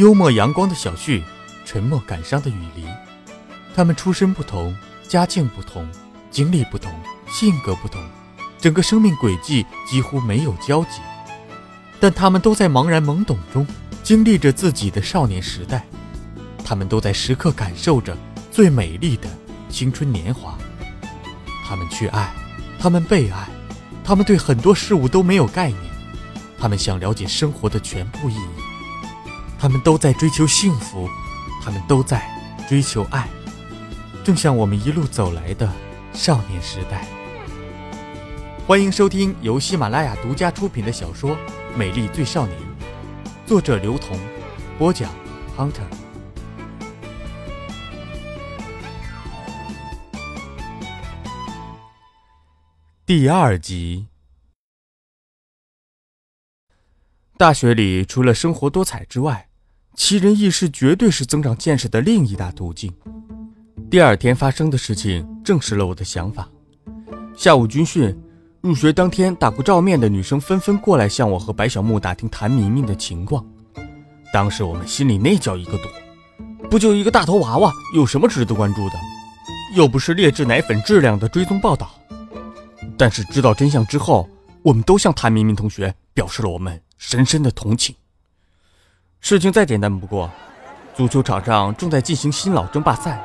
幽默阳光的小旭，沉默感伤的雨梨。他们出身不同，家境不同，经历不同，性格不同，整个生命轨迹几乎没有交集。但他们都在茫然懵懂中经历着自己的少年时代，他们都在时刻感受着最美丽的青春年华。他们去爱，他们被爱，他们对很多事物都没有概念，他们想了解生活的全部意义，他们都在追求幸福，他们都在追求爱，正像我们一路走来的少年时代。欢迎收听由喜马拉雅独家出品的小说。《美丽最少年》，作者刘同，播讲 Hunter。第二集。大学里除了生活多彩之外，奇人异事绝对是增长见识的另一大途径。第二天发生的事情证实了我的想法。下午军训。入学当天打过照面的女生纷纷过来向我和白小木打听谭明明的情况。当时我们心里那叫一个堵，不就一个大头娃娃，有什么值得关注的？又不是劣质奶粉质量的追踪报道。但是知道真相之后，我们都向谭明明同学表示了我们深深的同情。事情再简单不过，足球场上正在进行新老争霸赛，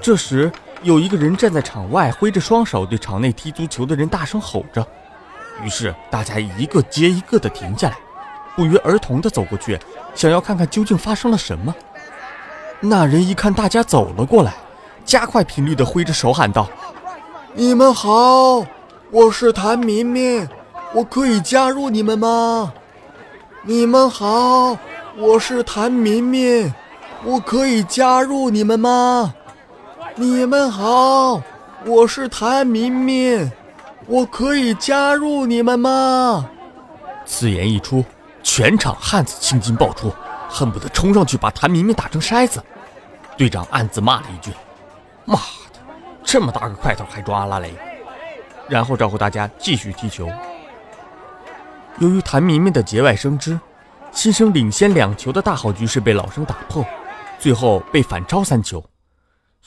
这时。有一个人站在场外，挥着双手对场内踢足球的人大声吼着。于是大家一个接一个的停下来，不约而同的走过去，想要看看究竟发生了什么。那人一看大家走了过来，加快频率的挥着手喊道：“你们好，我是谭明明，我可以加入你们吗？你们好，我是谭明明，我可以加入你们吗？”你们好，我是谭明明，我可以加入你们吗？此言一出，全场汉子青筋爆出，恨不得冲上去把谭明明打成筛子。队长暗自骂了一句：“妈的，这么大个块头还装阿拉蕾！”然后招呼大家继续踢球。由于谭明明的节外生枝，新生领先两球的大好局势被老生打破，最后被反超三球。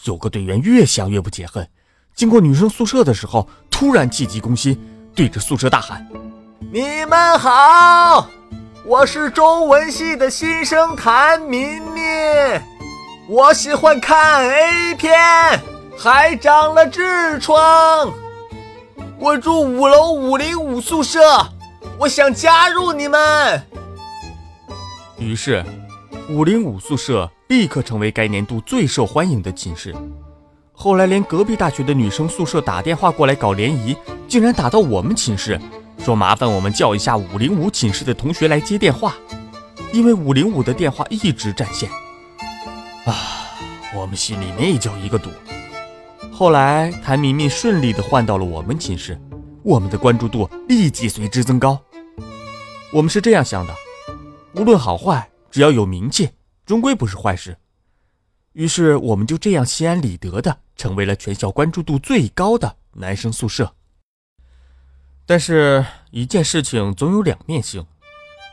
有个队员越想越不解恨，经过女生宿舍的时候，突然气急攻心，对着宿舍大喊：“你们好，我是中文系的新生谭明明，我喜欢看 A 片，还长了痔疮。我住五楼五零五宿舍，我想加入你们。”于是，五零五宿舍。立刻成为该年度最受欢迎的寝室。后来，连隔壁大学的女生宿舍打电话过来搞联谊，竟然打到我们寝室，说麻烦我们叫一下五零五寝室的同学来接电话，因为五零五的电话一直占线。啊，我们心里那叫一个堵。后来，谭明明顺利的换到了我们寝室，我们的关注度立即随之增高。我们是这样想的：无论好坏，只要有名气。终归不是坏事，于是我们就这样心安理得的成为了全校关注度最高的男生宿舍。但是，一件事情总有两面性，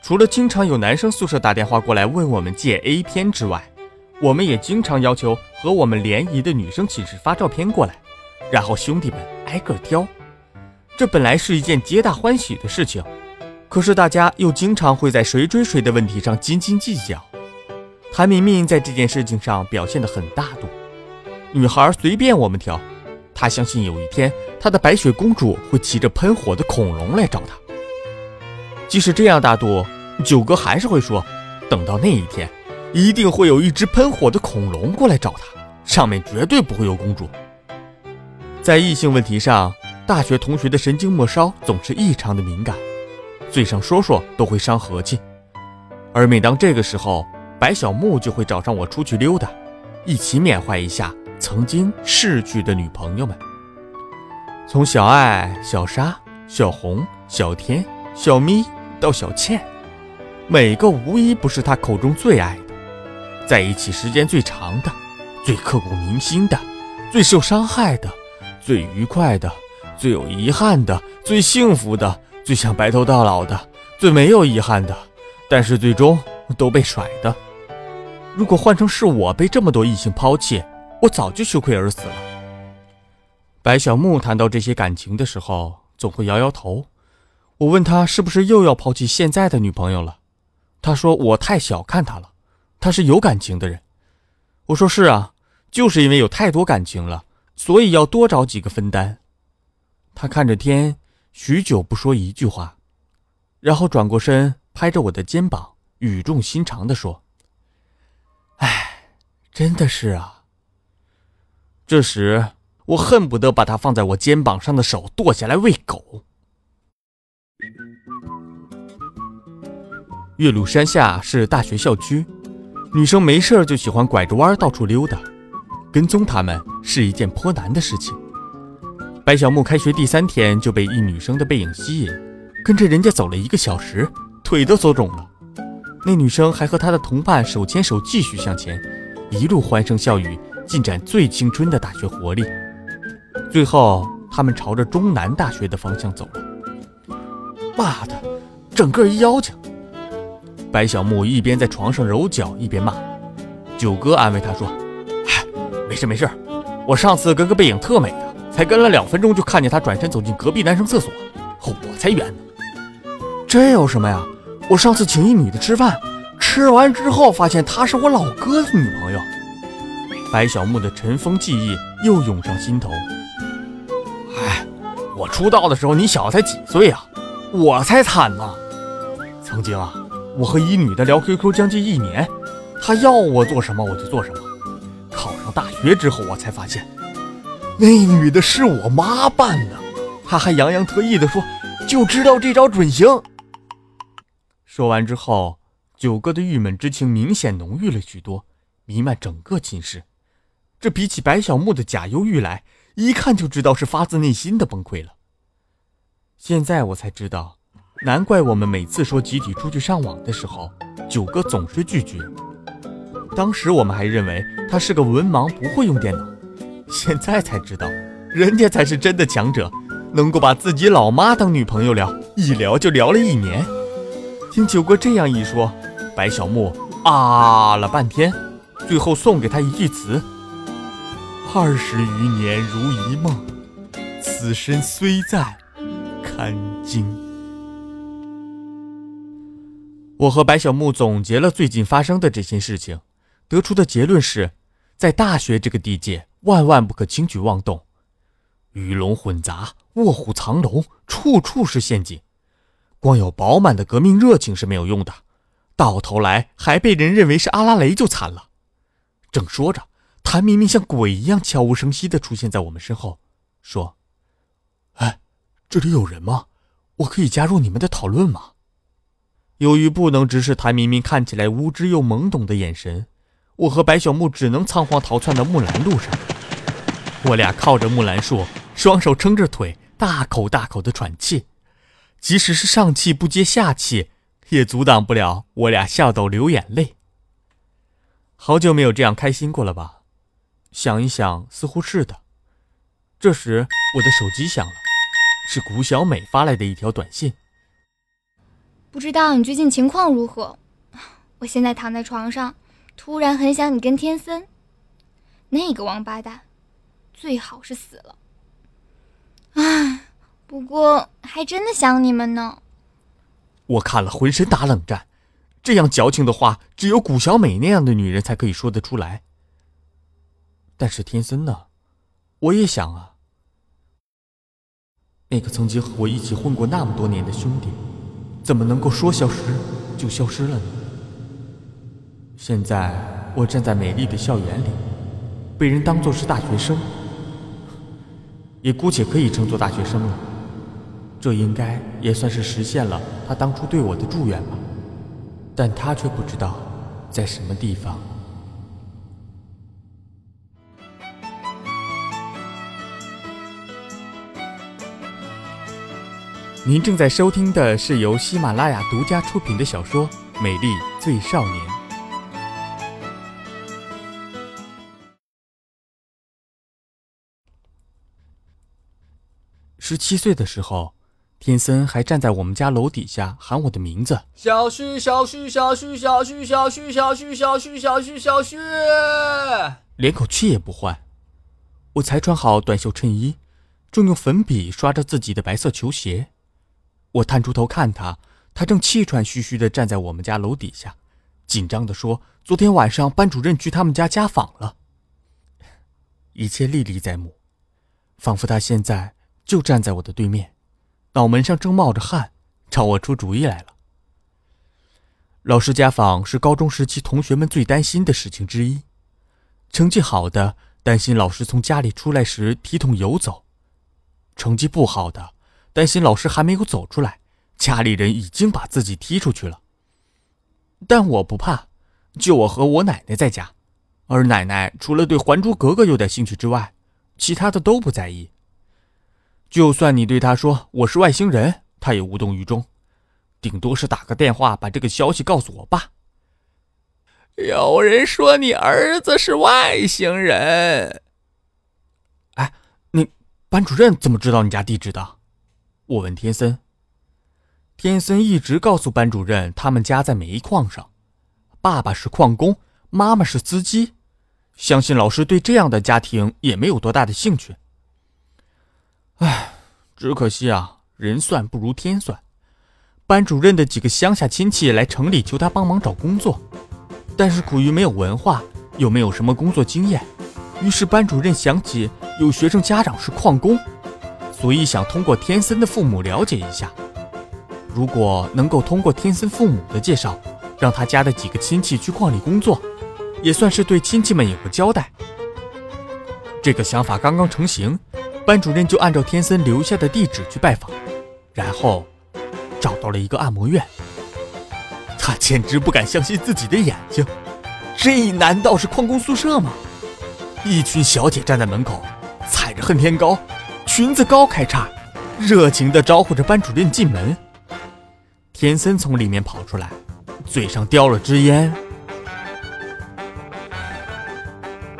除了经常有男生宿舍打电话过来问我们借 A 片之外，我们也经常要求和我们联谊的女生寝室发照片过来，然后兄弟们挨个挑。这本来是一件皆大欢喜的事情，可是大家又经常会在谁追谁的问题上斤斤计较。谭明明在这件事情上表现得很大度，女孩随便我们挑，她相信有一天她的白雪公主会骑着喷火的恐龙来找她。即使这样大度，九哥还是会说，等到那一天，一定会有一只喷火的恐龙过来找她，上面绝对不会有公主。在异性问题上，大学同学的神经末梢总是异常的敏感，嘴上说说都会伤和气，而每当这个时候。白小木就会找上我出去溜达，一起缅怀一下曾经逝去的女朋友们。从小爱、小沙、小红、小天、小咪到小倩，每个无一不是他口中最爱的，在一起时间最长的、最刻骨铭心的、最受伤害的、最愉快的、最有遗憾的、最幸福的、最想白头到老的、最没有遗憾的，但是最终都被甩的。如果换成是我被这么多异性抛弃，我早就羞愧而死了。白小木谈到这些感情的时候，总会摇摇头。我问他是不是又要抛弃现在的女朋友了，他说我太小看他了，他是有感情的人。我说是啊，就是因为有太多感情了，所以要多找几个分担。他看着天，许久不说一句话，然后转过身，拍着我的肩膀，语重心长地说：“哎，真的是啊。”这时，我恨不得把他放在我肩膀上的手剁下来喂狗。岳麓山下是大学校区，女生没事就喜欢拐着弯到处溜达，跟踪他们是一件颇难的事情。白小木开学第三天就被一女生的背影吸引，跟着人家走了一个小时，腿都走肿了。那女生还和她的同伴手牵手继续向前，一路欢声笑语，进展最青春的大学活力。最后，他们朝着中南大学的方向走了。妈的，整个一妖精！白小木一边在床上揉脚，一边骂。九哥安慰他说：“嗨，没事没事，我上次跟个背影特美的，才跟了两分钟就看见他转身走进隔壁男生厕所，我才冤呢。这有什么呀？我上次请一女的吃饭，吃完之后发现她是我老哥的女朋友。”白小木的尘封记忆又涌上心头。哎，我出道的时候你小子才几岁啊？我才惨呢！曾经啊。我和一女的聊 QQ 将近一年，她要我做什么我就做什么。考上大学之后，我才发现，那女的是我妈扮的。她还洋洋得意地说：“就知道这招准行。”说完之后，九哥的郁闷之情明显浓郁了许多，弥漫整个寝室。这比起白小木的假忧郁来，一看就知道是发自内心的崩溃了。现在我才知道。难怪我们每次说集体出去上网的时候，九哥总是拒绝。当时我们还认为他是个文盲，不会用电脑。现在才知道，人家才是真的强者，能够把自己老妈当女朋友聊，一聊就聊了一年。听九哥这样一说，白小木啊了半天，最后送给他一句词：“二十余年如一梦，此身虽在，堪惊。”我和白小木总结了最近发生的这些事情，得出的结论是，在大学这个地界，万万不可轻举妄动，鱼龙混杂，卧虎藏龙，处处是陷阱。光有饱满的革命热情是没有用的，到头来还被人认为是阿拉蕾就惨了。正说着，谭明明像鬼一样悄无声息地出现在我们身后，说：“哎，这里有人吗？我可以加入你们的讨论吗？”由于不能直视谭明明看起来无知又懵懂的眼神，我和白小木只能仓皇逃窜到木兰路上。我俩靠着木兰树，双手撑着腿，大口大口的喘气。即使是上气不接下气，也阻挡不了我俩笑到流眼泪。好久没有这样开心过了吧？想一想，似乎是的。这时，我的手机响了，是谷小美发来的一条短信。不知道你最近情况如何？我现在躺在床上，突然很想你跟天森。那个王八蛋，最好是死了。唉，不过还真的想你们呢。我看了浑身打冷战，这样矫情的话，只有谷小美那样的女人才可以说得出来。但是天森呢？我也想啊，那个曾经和我一起混过那么多年的兄弟。怎么能够说消失就消失了呢？现在我站在美丽的校园里，被人当作是大学生，也姑且可以称作大学生了。这应该也算是实现了他当初对我的祝愿吧。但他却不知道在什么地方。您正在收听的是由喜马拉雅独家出品的小说《美丽最少年》。十七岁的时候，天森还站在我们家楼底下喊我的名字：“小旭，小旭，小旭，小旭，小旭，小旭，小旭，小旭，小旭。”连口气也不换。我才穿好短袖衬衣，正用粉笔刷着自己的白色球鞋。我探出头看他，他正气喘吁吁地站在我们家楼底下，紧张地说：“昨天晚上班主任去他们家家访了。”一切历历在目，仿佛他现在就站在我的对面，脑门上正冒着汗，朝我出主意来了。老师家访是高中时期同学们最担心的事情之一，成绩好的。担心老师从家里出来时体统游走，成绩不好的担心老师还没有走出来，家里人已经把自己踢出去了。但我不怕，就我和我奶奶在家，而奶奶除了对《还珠格格》有点兴趣之外，其他的都不在意。就算你对他说我是外星人，他也无动于衷，顶多是打个电话把这个消息告诉我爸。有人说你儿子是外星人。哎，你班主任怎么知道你家地址的？我问天森。天森一直告诉班主任，他们家在煤矿上，爸爸是矿工，妈妈是司机。相信老师对这样的家庭也没有多大的兴趣。唉，只可惜啊，人算不如天算。班主任的几个乡下亲戚来城里求他帮忙找工作。但是苦于没有文化，又没有什么工作经验，于是班主任想起有学生家长是矿工，所以想通过天森的父母了解一下。如果能够通过天森父母的介绍，让他家的几个亲戚去矿里工作，也算是对亲戚们有个交代。这个想法刚刚成型，班主任就按照天森留下的地址去拜访，然后找到了一个按摩院。他简直不敢相信自己的眼睛，这难道是矿工宿舍吗？一群小姐站在门口，踩着恨天高，裙子高开叉，热情地招呼着班主任进门。天森从里面跑出来，嘴上叼了支烟。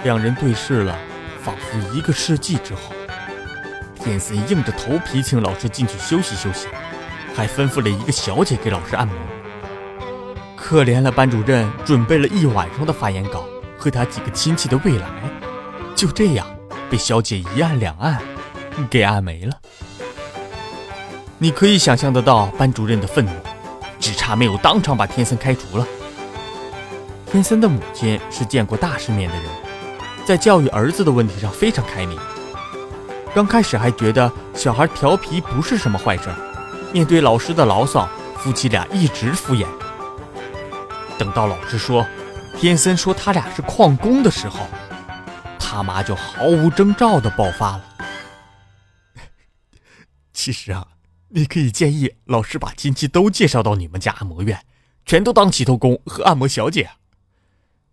两人对视了，仿佛一个世纪之后。天森硬着头皮请老师进去休息休息，还吩咐了一个小姐给老师按摩。可怜了班主任，准备了一晚上的发言稿和他几个亲戚的未来，就这样被小姐一按两按，给按没了。你可以想象得到班主任的愤怒，只差没有当场把天森开除了。天森的母亲是见过大世面的人，在教育儿子的问题上非常开明。刚开始还觉得小孩调皮不是什么坏事，面对老师的牢骚，夫妻俩一直敷衍。等到老师说天森说他俩是矿工的时候，他妈就毫无征兆的爆发了。其实啊，你可以建议老师把亲戚都介绍到你们家按摩院，全都当洗头工和按摩小姐。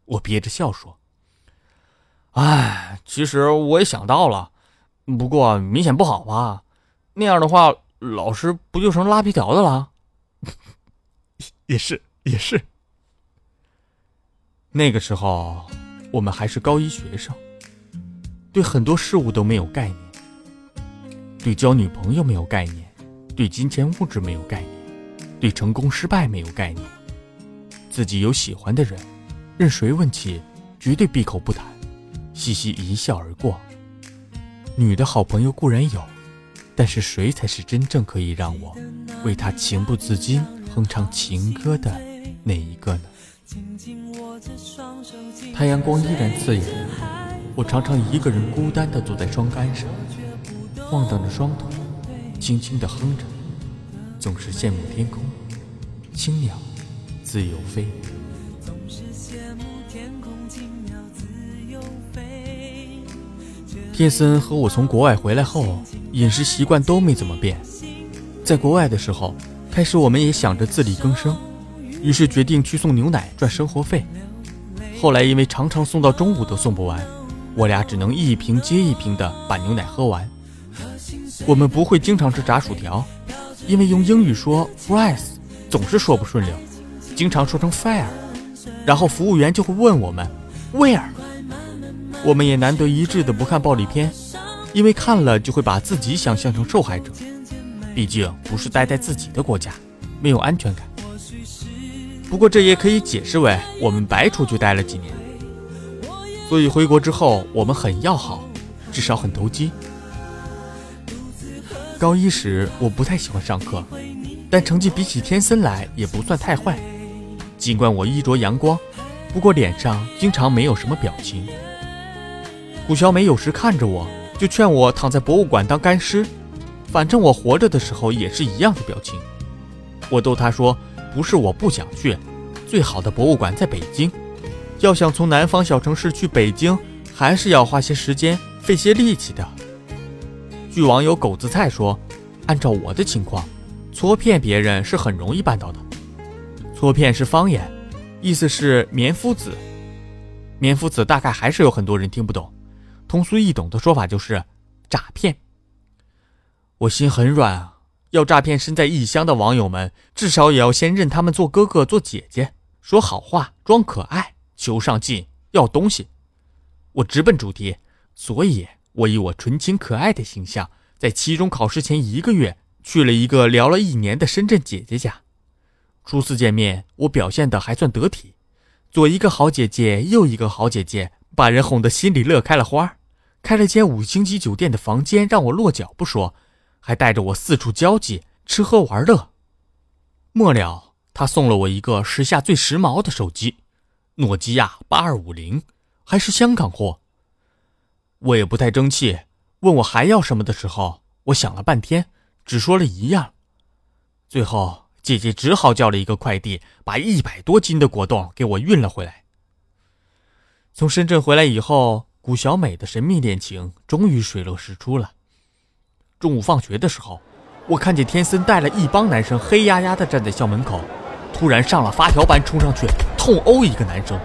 我憋着笑说：“哎，其实我也想到了，不过明显不好吧？那样的话，老师不就成拉皮条的了？” 也是，也是。那个时候，我们还是高一学生，对很多事物都没有概念，对交女朋友没有概念，对金钱物质没有概念，对成功失败没有概念。自己有喜欢的人，任谁问起，绝对闭口不谈，嘻嘻一笑而过。女的好朋友固然有，但是谁才是真正可以让我为她情不自禁哼唱情歌的那一个呢？太阳光依然刺眼，我常常一个人孤单地坐在双杆上，晃荡着双腿，轻轻地哼着，总是羡慕天空，青鸟自由飞。天森和我从国外回来后，饮食习惯都没怎么变。在国外的时候，开始我们也想着自力更生。于是决定去送牛奶赚生活费。后来因为常常送到中午都送不完，我俩只能一瓶接一瓶的把牛奶喝完。我们不会经常吃炸薯条，因为用英语说 fries 总是说不顺溜，经常说成 fire，然后服务员就会问我们 where。我们也难得一致的不看暴力片，因为看了就会把自己想象成受害者。毕竟不是待在自己的国家，没有安全感。不过这也可以解释为我们白出去待了几年，所以回国之后我们很要好，至少很投机。高一时我不太喜欢上课，但成绩比起天森来也不算太坏。尽管我衣着阳光，不过脸上经常没有什么表情。古小美有时看着我，就劝我躺在博物馆当干尸，反正我活着的时候也是一样的表情。我逗她说：“不是我不想去，最好的博物馆在北京，要想从南方小城市去北京，还是要花些时间，费些力气的。”据网友狗子菜说，按照我的情况，搓骗别人是很容易办到的。搓骗是方言，意思是棉夫子。棉夫子大概还是有很多人听不懂，通俗易懂的说法就是诈骗。我心很软啊，要诈骗身在异乡的网友们，至少也要先认他们做哥哥做姐姐，说好话，装可爱，求上进，要东西。我直奔主题，所以。我以我纯情可爱的形象，在期中考试前一个月去了一个聊了一年的深圳姐姐家。初次见面，我表现的还算得体，左一个好姐姐，右一个好姐姐，把人哄得心里乐开了花。开了间五星级酒店的房间让我落脚不说，还带着我四处交际，吃喝玩乐。末了，他送了我一个时下最时髦的手机，诺基亚八二五零，还是香港货。我也不太争气，问我还要什么的时候，我想了半天，只说了一样。最后，姐姐只好叫了一个快递，把一百多斤的果冻给我运了回来。从深圳回来以后，谷小美的神秘恋情终于水落石出了。中午放学的时候，我看见天森带了一帮男生黑压压的站在校门口，突然上了发条般冲上去痛殴一个男生，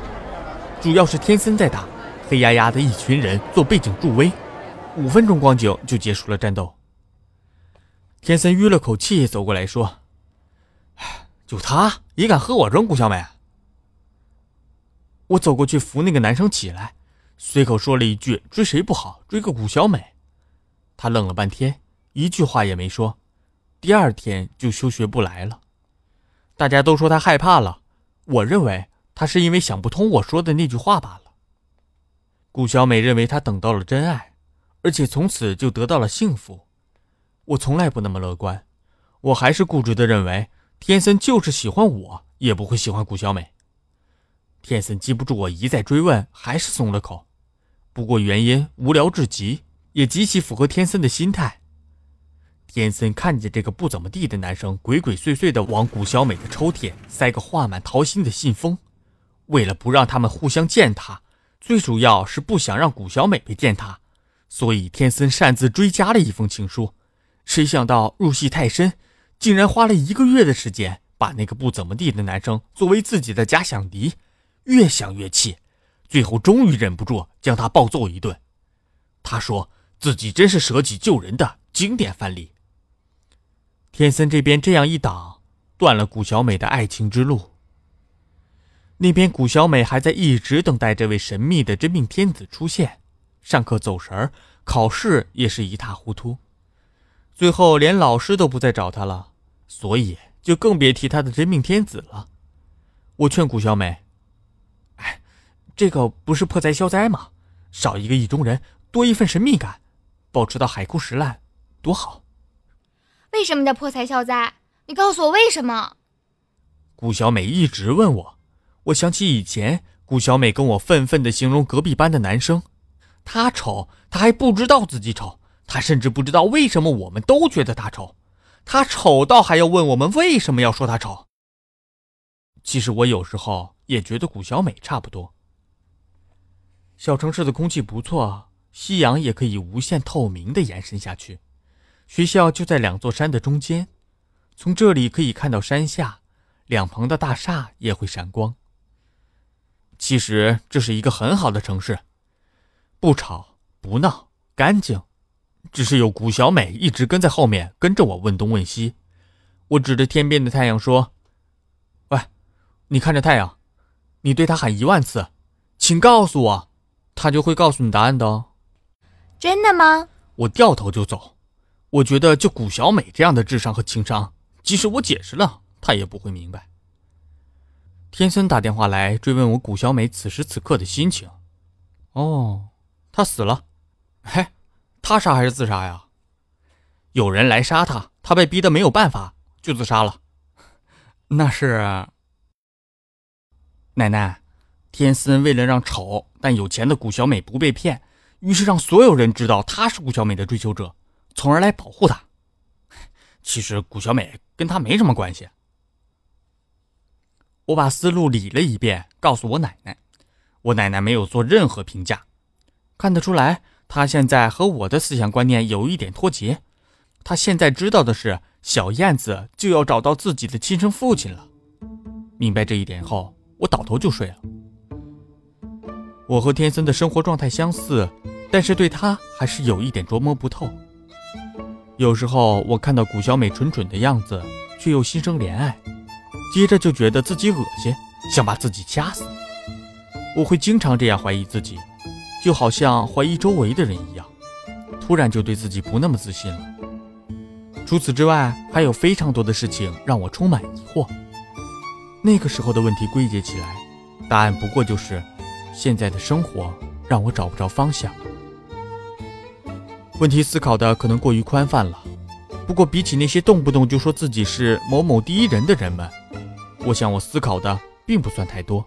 主要是天森在打。黑压压的一群人做背景助威，五分钟光景就结束了战斗。天森吁了口气，走过来说：“就他也敢和我争，古小美。”我走过去扶那个男生起来，随口说了一句：“追谁不好，追个古小美。”他愣了半天，一句话也没说。第二天就休学不来了。大家都说他害怕了，我认为他是因为想不通我说的那句话罢了。顾小美认为他等到了真爱，而且从此就得到了幸福。我从来不那么乐观，我还是固执的认为天森就是喜欢我，也不会喜欢顾小美。天森记不住我一再追问，还是松了口。不过原因无聊至极，也极其符合天森的心态。天森看见这个不怎么地的男生鬼鬼祟祟的往古小美的抽屉塞个画满桃心的信封，为了不让他们互相践踏。最主要是不想让古小美被践踏，所以天森擅自追加了一封情书。谁想到入戏太深，竟然花了一个月的时间把那个不怎么地的男生作为自己的假想敌。越想越气，最后终于忍不住将他暴揍一顿。他说自己真是舍己救人的经典范例。天森这边这样一挡，断了谷小美的爱情之路。那边，谷小美还在一直等待这位神秘的真命天子出现。上课走神儿，考试也是一塌糊涂，最后连老师都不再找她了，所以就更别提她的真命天子了。我劝谷小美：“，这个不是破财消灾吗？少一个意中人，多一份神秘感，保持到海枯石烂，多好。”为什么叫破财消灾？你告诉我为什么？顾小美一直问我。我想起以前顾小美跟我愤愤地形容隔壁班的男生，他丑，他还不知道自己丑，他甚至不知道为什么我们都觉得他丑，他丑到还要问我们为什么要说他丑。其实我有时候也觉得顾小美差不多。小城市的空气不错，夕阳也可以无限透明地延伸下去，学校就在两座山的中间，从这里可以看到山下，两旁的大厦也会闪光。其实这是一个很好的城市，不吵不闹，干净。只是有谷小美一直跟在后面，跟着我问东问西。我指着天边的太阳说：“喂，你看着太阳，你对他喊一万次，请告诉我，他就会告诉你答案的。”哦。真的吗？我掉头就走。我觉得就谷小美这样的智商和情商，即使我解释了，她也不会明白。天森打电话来追问我谷小美此时此刻的心情。哦，她死了。嘿，他杀还是自杀呀？有人来杀他，他被逼得没有办法，就自杀了。那是奶奶，天森为了让丑但有钱的谷小美不被骗，于是让所有人知道他是谷小美的追求者。从而来保护她。其实谷小美跟他没什么关系。我把思路理了一遍，告诉我奶奶。我奶奶没有做任何评价，看得出来，她现在和我的思想观念有一点脱节。她现在知道的是，小燕子就要找到自己的亲生父亲了。明白这一点后，我倒头就睡了。我和天森的生活状态相似，但是对他还是有一点琢磨不透。有时候我看到谷小美蠢蠢的样子，却又心生怜爱，接着就觉得自己恶心，想把自己掐死。我会经常这样怀疑自己，就好像怀疑周围的人一样，突然就对自己不那么自信了。除此之外，还有非常多的事情让我充满疑惑。那个时候的问题归结起来，答案不过就是现在的生活让我找不着方向。问题思考的可能过于宽泛了，不过比起那些动不动就说自己是某某第一人的人们，我想我思考的并不算太多。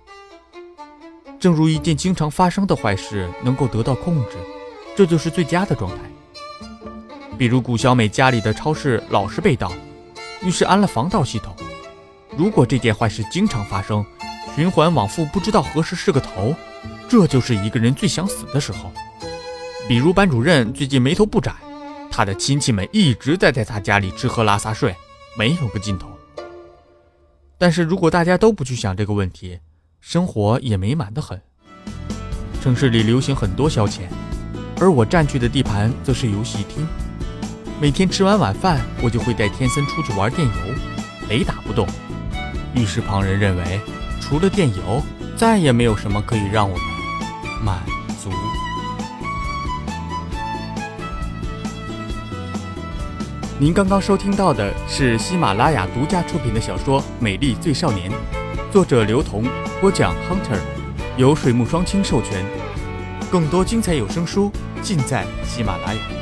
正如一件经常发生的坏事能够得到控制，这就是最佳的状态。比如古小美家里的超市老是被盗，于是安了防盗系统。如果这件坏事经常发生，循环往复，不知道何时是个头，这就是一个人最想死的时候。比如班主任最近眉头不展，他的亲戚们一直在在他家里吃喝拉撒睡，没有个尽头。但是如果大家都不去想这个问题，生活也美满的很。城市里流行很多消遣，而我占据的地盘则是游戏厅。每天吃完晚饭，我就会带天森出去玩电游，雷打不动。于是旁人认为，除了电游，再也没有什么可以让我们满足。您刚刚收听到的是喜马拉雅独家出品的小说《美丽最少年》，作者刘同，播讲 Hunter，由水木双清授权。更多精彩有声书尽在喜马拉雅。